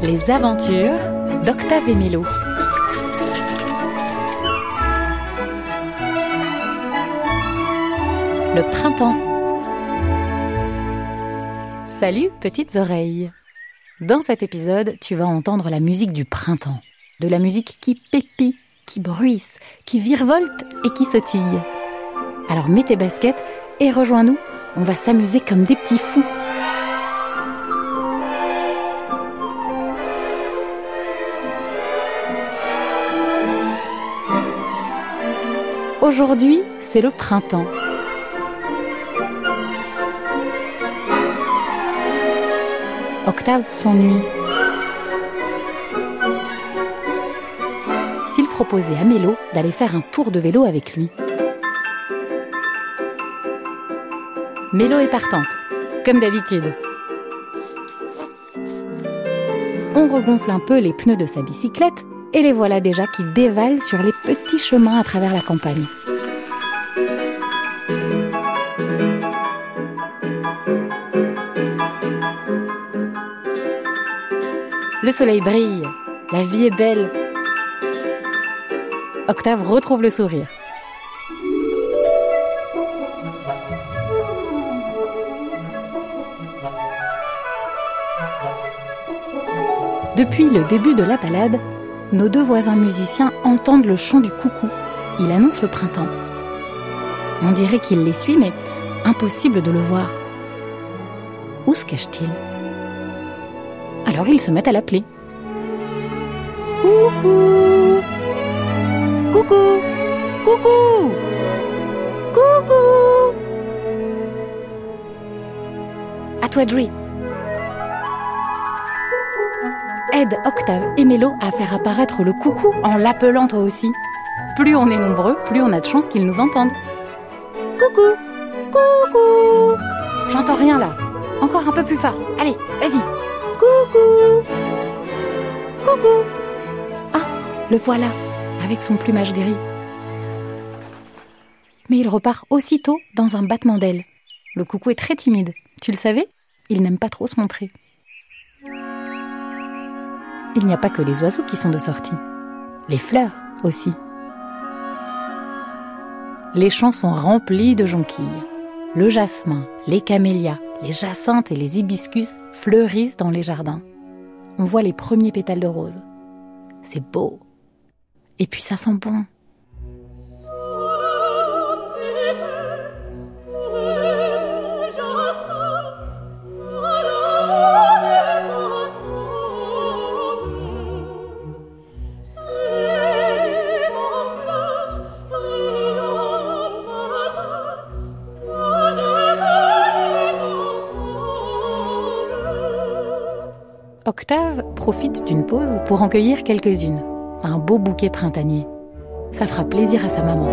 Les aventures d'Octave et. Le printemps. Salut petites oreilles. Dans cet épisode, tu vas entendre la musique du printemps. De la musique qui pépit, qui bruisse, qui virevolte et qui sautille. Alors mets tes baskets et rejoins-nous. On va s'amuser comme des petits fous. Aujourd'hui, c'est le printemps. Octave s'ennuie. S'il proposait à Mélo d'aller faire un tour de vélo avec lui. Mélo est partante, comme d'habitude. On regonfle un peu les pneus de sa bicyclette et les voilà déjà qui dévalent sur les petits chemins à travers la campagne. Le soleil brille, la vie est belle. Octave retrouve le sourire. Depuis le début de la balade, nos deux voisins musiciens entendent le chant du coucou. Il annonce le printemps. On dirait qu'il les suit, mais impossible de le voir. Où se cache-t-il? Alors ils se mettent à l'appeler. Coucou Coucou Coucou Coucou À toi de aide Octave et Mélo à faire apparaître le coucou en l'appelant toi aussi. Plus on est nombreux, plus on a de chances qu'ils nous entendent. Coucou Coucou J'entends rien là. Encore un peu plus fort. Allez, vas-y. Coucou Coucou Ah, le voilà, avec son plumage gris. Mais il repart aussitôt dans un battement d'ailes. Le coucou est très timide. Tu le savais? Il n'aime pas trop se montrer il n'y a pas que les oiseaux qui sont de sortie, les fleurs aussi. Les champs sont remplis de jonquilles. Le jasmin, les camélias, les jacinthes et les hibiscus fleurissent dans les jardins. On voit les premiers pétales de rose. C'est beau. Et puis ça sent bon. Octave profite d'une pause pour en cueillir quelques-unes. Un beau bouquet printanier. Ça fera plaisir à sa maman.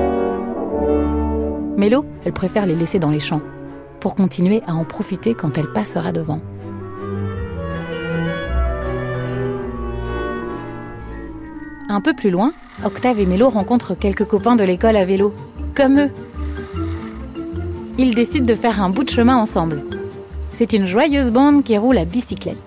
Mélo, elle préfère les laisser dans les champs, pour continuer à en profiter quand elle passera devant. Un peu plus loin, Octave et Mélo rencontrent quelques copains de l'école à vélo, comme eux. Ils décident de faire un bout de chemin ensemble. C'est une joyeuse bande qui roule à bicyclette.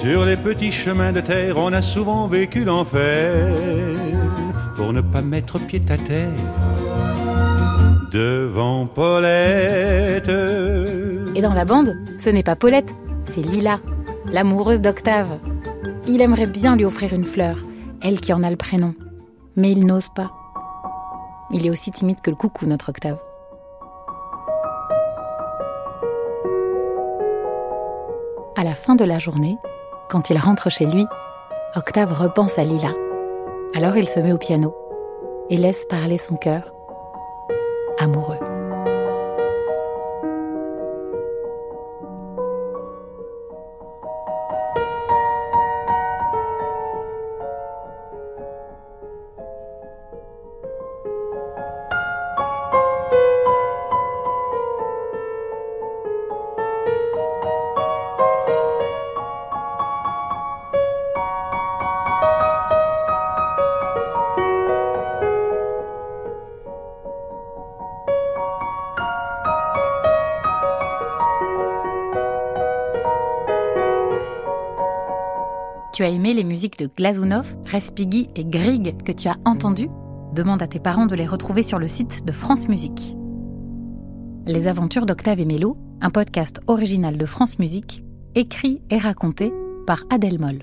Sur les petits chemins de terre, on a souvent vécu l'enfer pour ne pas mettre pied à terre devant Paulette. Et dans la bande, ce n'est pas Paulette, c'est Lila, l'amoureuse d'Octave. Il aimerait bien lui offrir une fleur, elle qui en a le prénom. Mais il n'ose pas. Il est aussi timide que le coucou, notre Octave. À la fin de la journée, quand il rentre chez lui, Octave repense à Lila. Alors il se met au piano et laisse parler son cœur amoureux. Tu as aimé les musiques de Glazunov, Respighi et Grieg que tu as entendues, demande à tes parents de les retrouver sur le site de France Musique. Les aventures d'Octave et Mélo, un podcast original de France Musique, écrit et raconté par Adèle Moll.